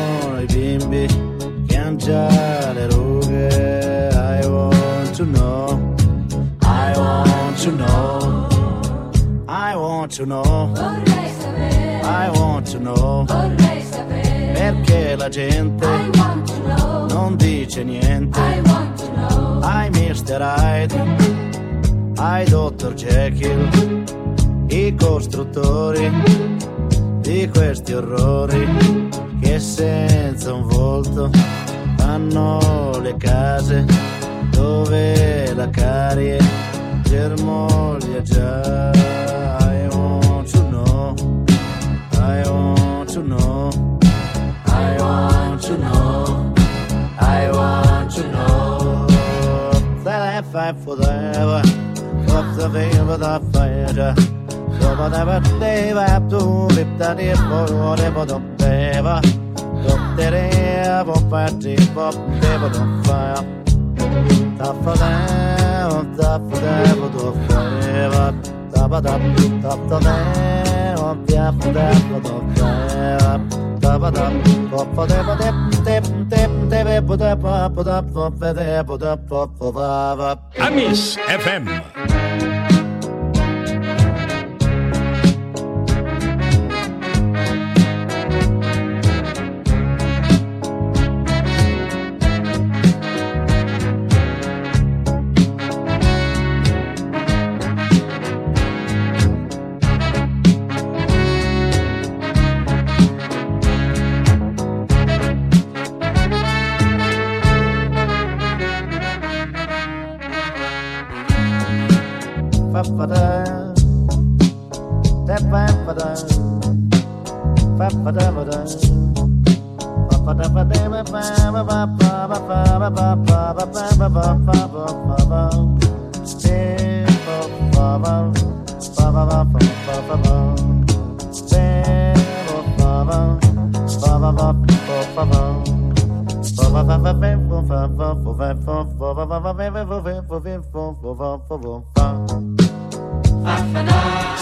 Nascono i bimbi che han già le rughe. I want to know. I want to know. I want to know. I want to know. Perché la gente non dice niente. Ai Mr. Hyde. Ai Dr. Jekyll. I costruttori di questi orrori che senza un volto fanno le case dove la carie germoglia già. I want to know. I want to know. I want to know. I want to know. That I fight forever up the veil of the fire Dopo never deva tu vipta di fuori do deva Dottere po parti po devo do fire Tappa devo tappa devo do fire Tappa tappa tappa devo tappa devo do fire Tappa tappa tappa devo dep dep dep devo tappa tappa tappa devo tappa tappa Amis FM. Fa-fa-da. I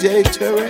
DJ Tarek.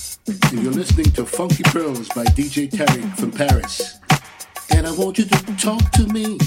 and you're listening to Funky Pearls by DJ Tarek from Paris. And I want you to talk to me.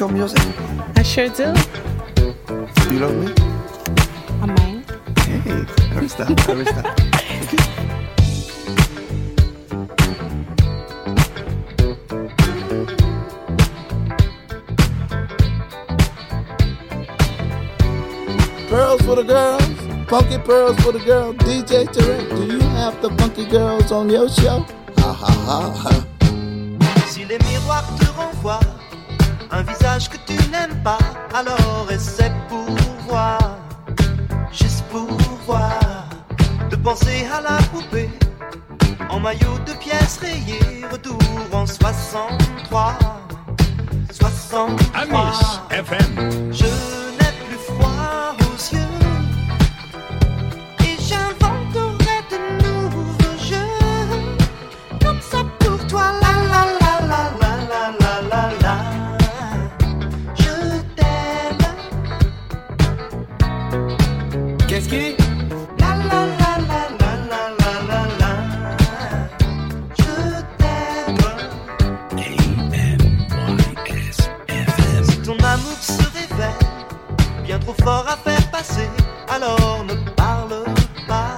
Disco music? I sure do. You love me? I might. Hey, ahí está, ahí está. Pearls for the girls, funky pearls for the girls. DJ Tarek, do you have the funky girls on your show? Ha ha ha ha. Si les miroirs te renvoient un visage que tu n'aimes pas, alors essaie pour voir, juste pour voir, de penser à la poupée en maillot de pièces rayées, retour en 63. 63. Amis FM. Je n'ai plus froid aux yeux alors ne parle pas.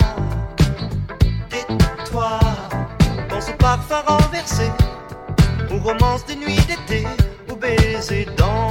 Tais-toi, pense au parfum renversé, aux romances des nuits d'été, aux baisers dans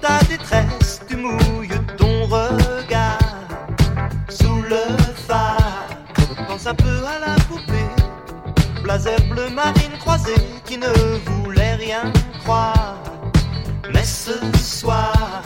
ta détresse. Tu mouilles ton regard sous le phare. Pense un peu à la poupée, blazer bleu marine croisée qui ne voulait rien croire. Mais ce soir,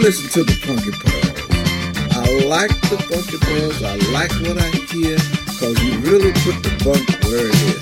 listen to the Funky Pearls. I like the Funky Pearls. I like what I hear because you really put the funk where it is.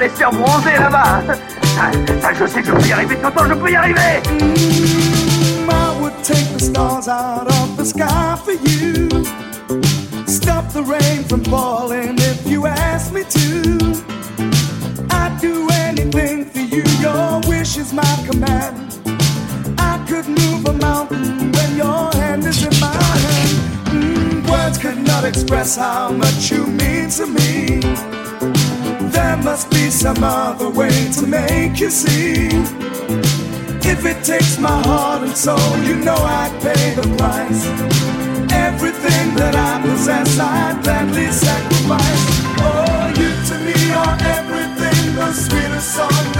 allez se faire bronzer là-bas. Ça, ça, je sais que je peux y arriver de je peux y arriver. Mm, I would take the stars out of the sky for you. Stop the rain from falling if you ask me to. I'd do anything for you, your wish is my command. I could move a mountain when your hand is in my hand. Mm, words cannot express how much you must be some other way to make you see. If it takes my heart and soul, you know I'd pay the price. Everything that I possess, I'd gladly sacrifice. Oh, you to me are everything, the sweetest song.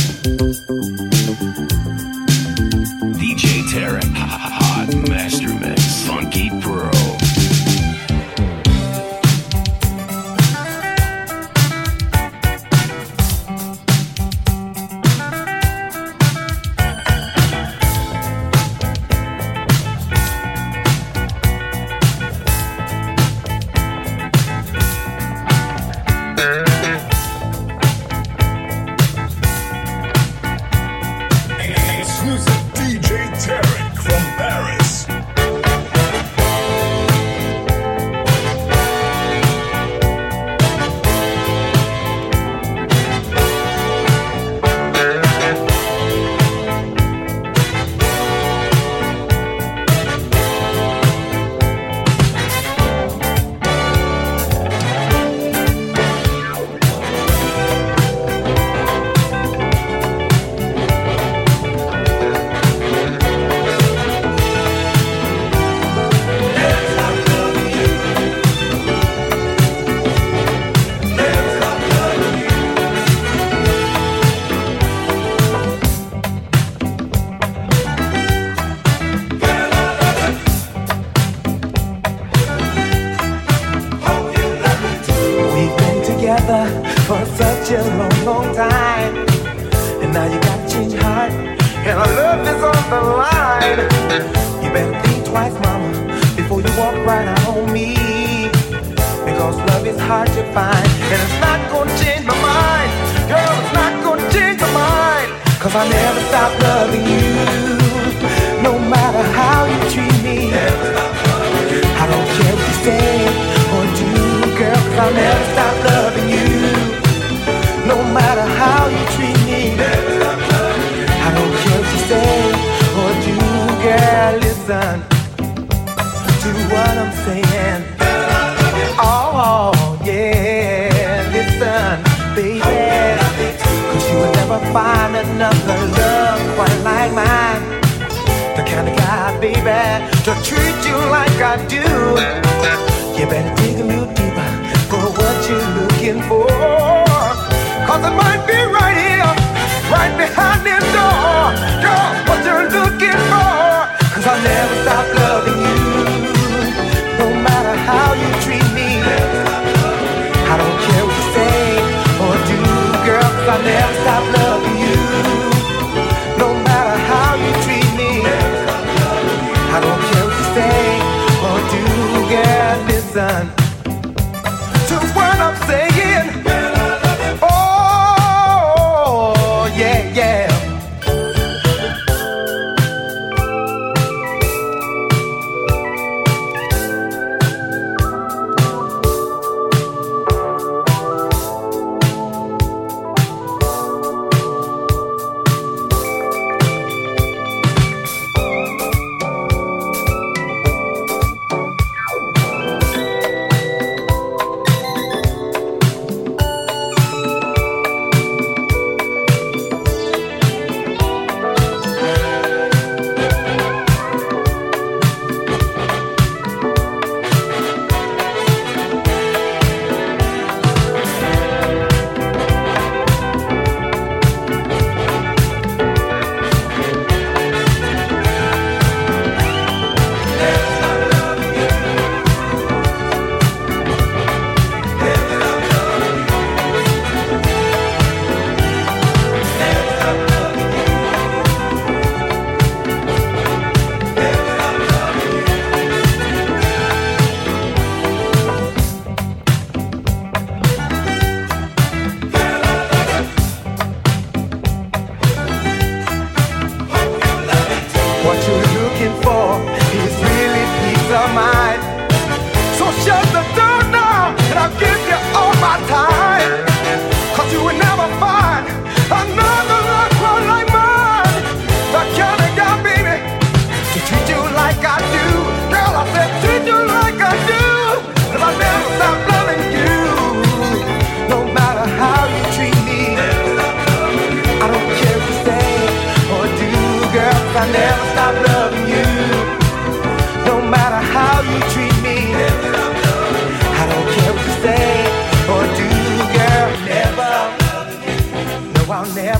I'm saying?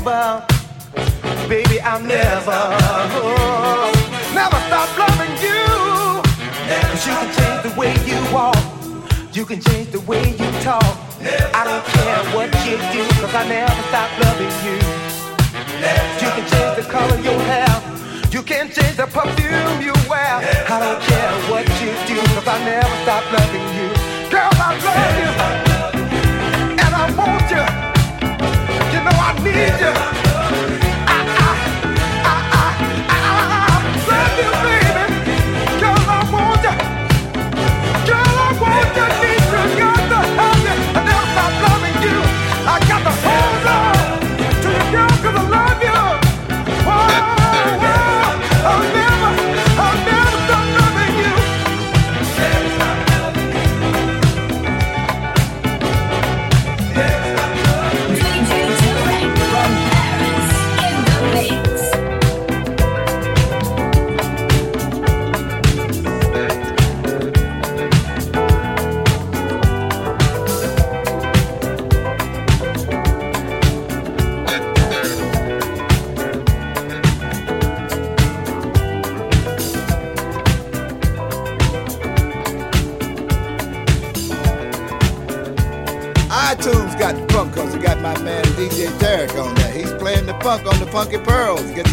Never, baby, I'll never, oh, never stop loving you. Cause you can change the way you walk, you can change the way you talk. I don't care what you do, cause I never stop loving you. You can change the color of your hair, you can change the perfume you wear. I don't care what you do, cause I never stop loving you. Girl, I love you, and I want you. Know I need you.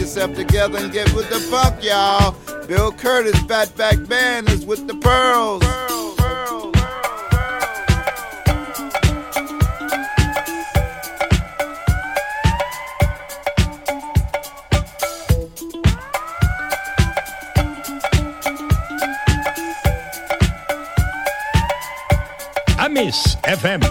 Yourself together and get with the funk, y'all. Bill Curtis, Fatback Band is with the Pearls. Amis FM.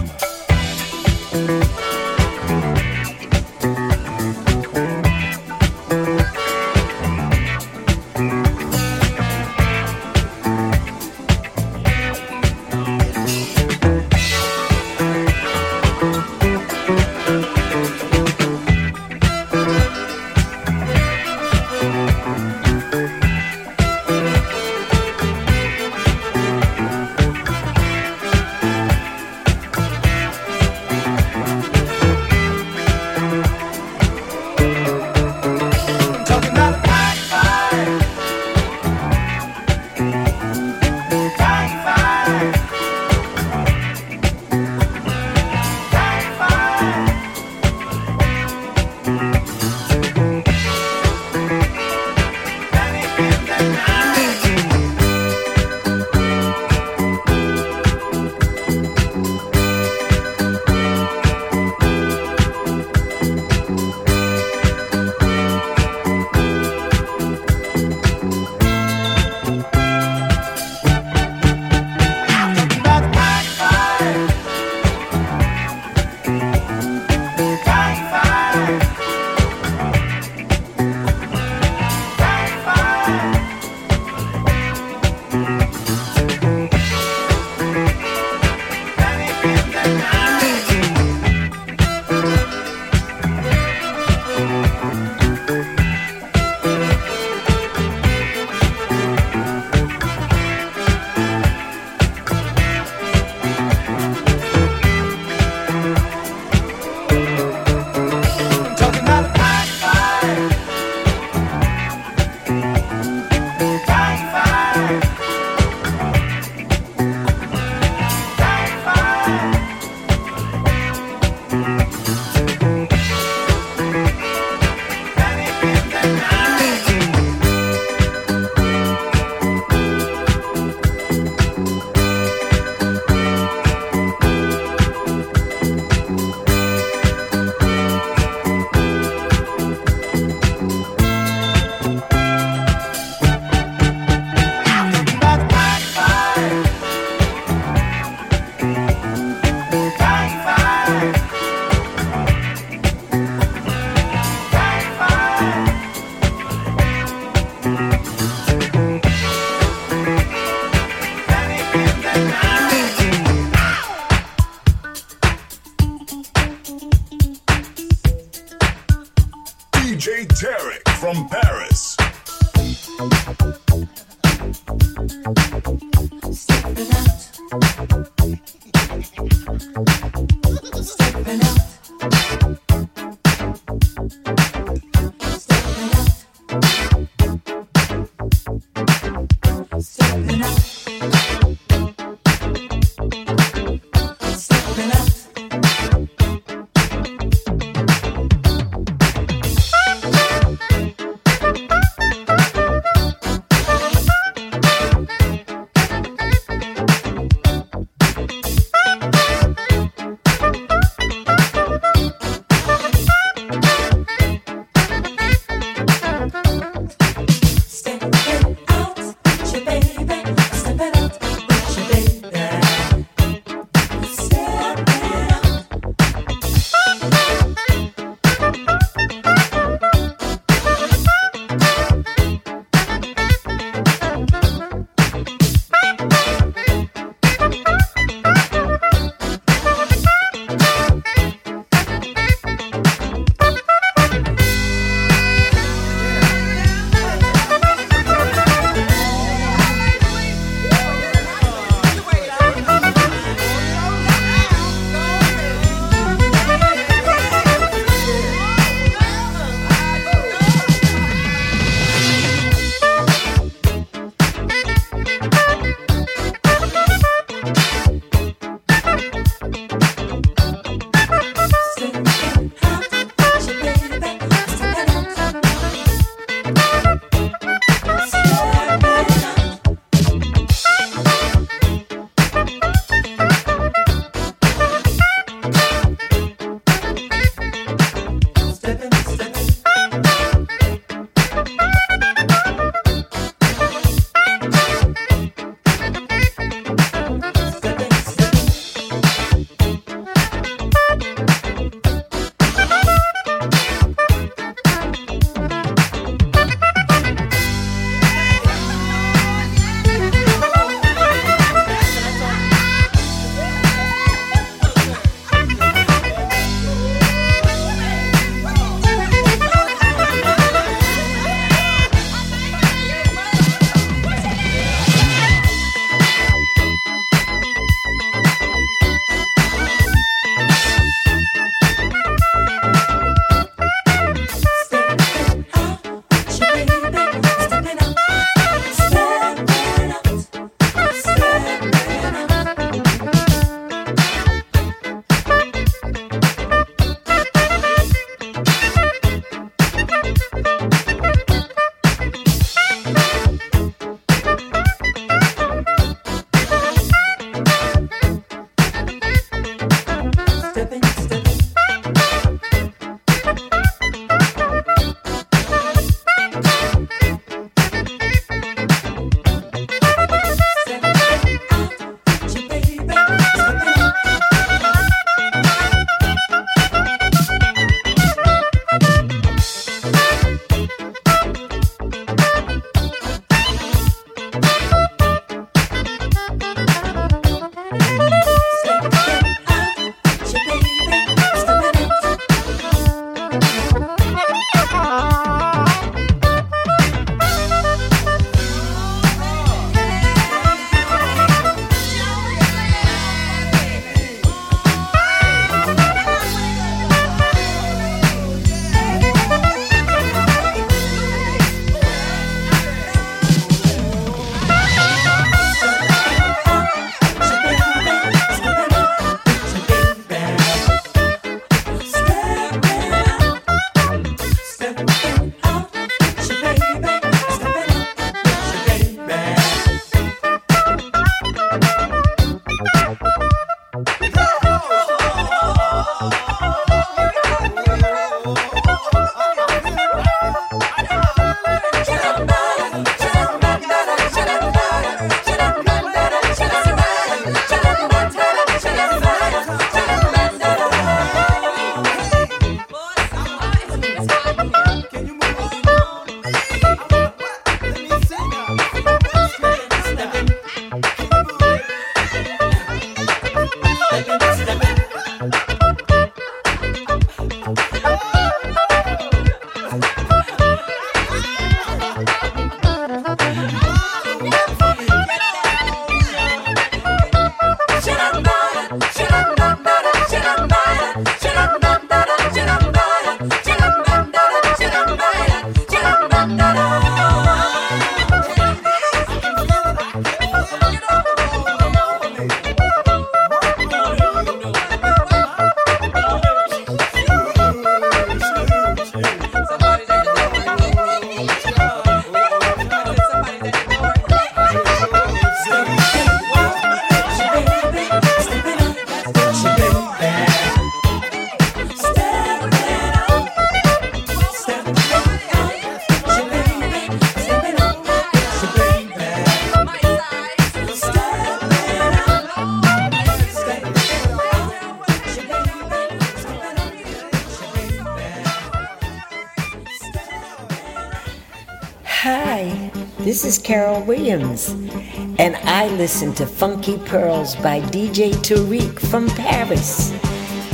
And I listen to Funky Pearls by DJ Tarek from Paris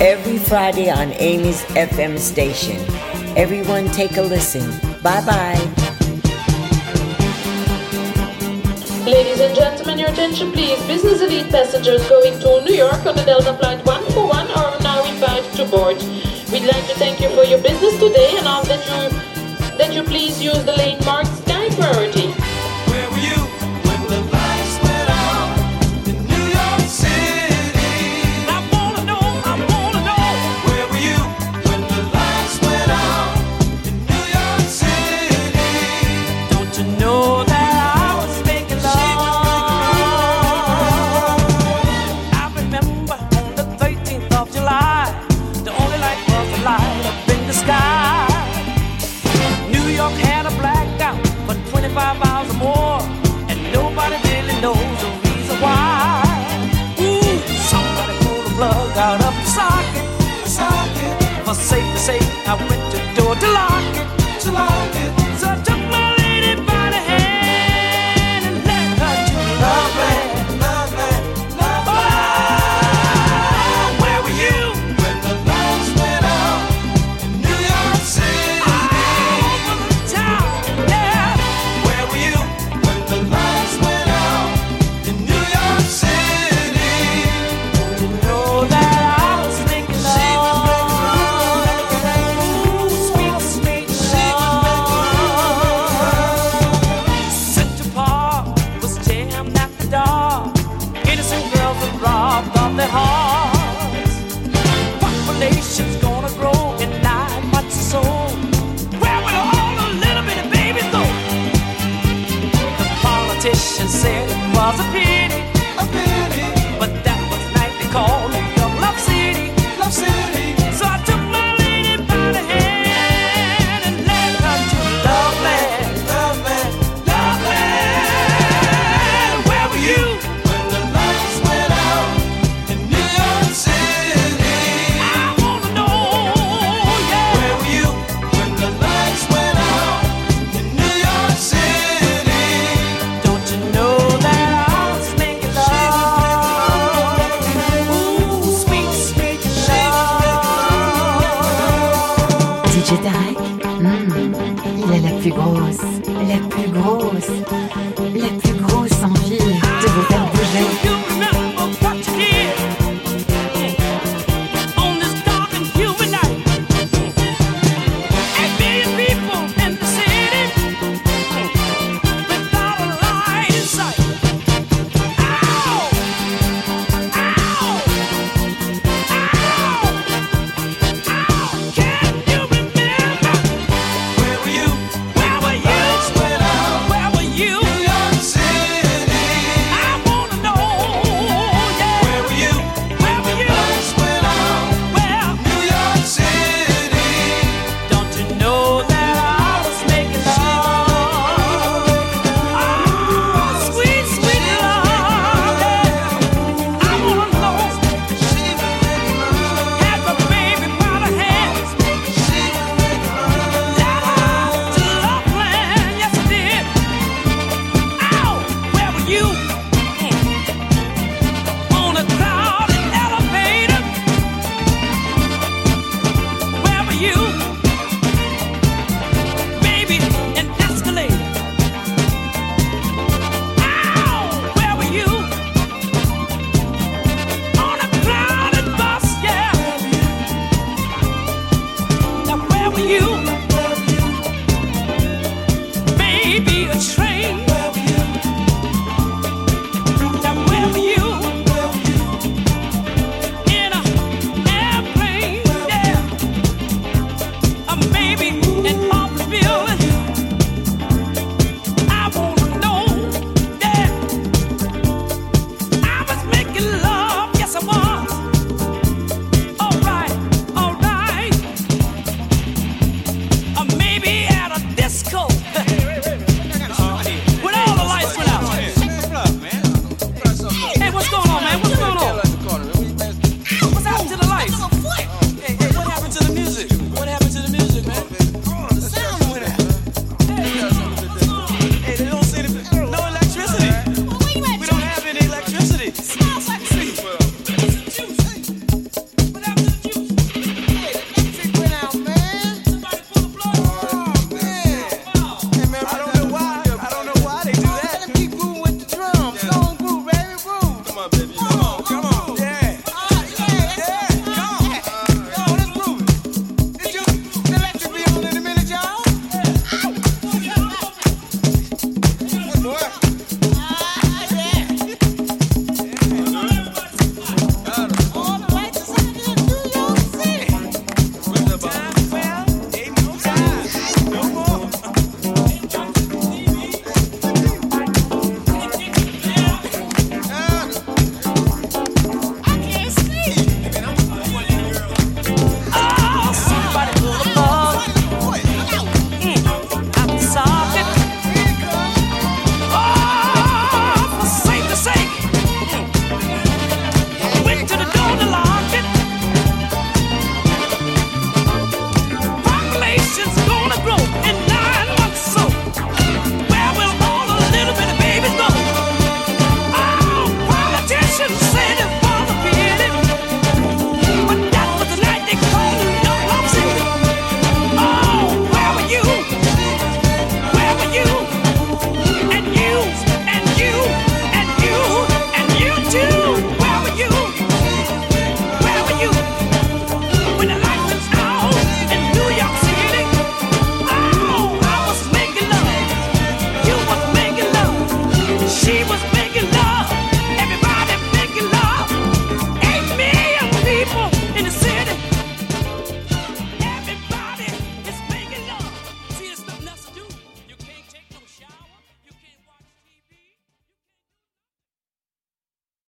every Friday on Amis FM station. Everyone, take a listen. Bye bye. Ladies and gentlemen, your attention please. Business elite passengers going to New York on the Delta Flight 141 are now invited to board. We'd like to thank you for your business today and ask that you that you please use the lane marked sky priority. safe to say I went to door to law.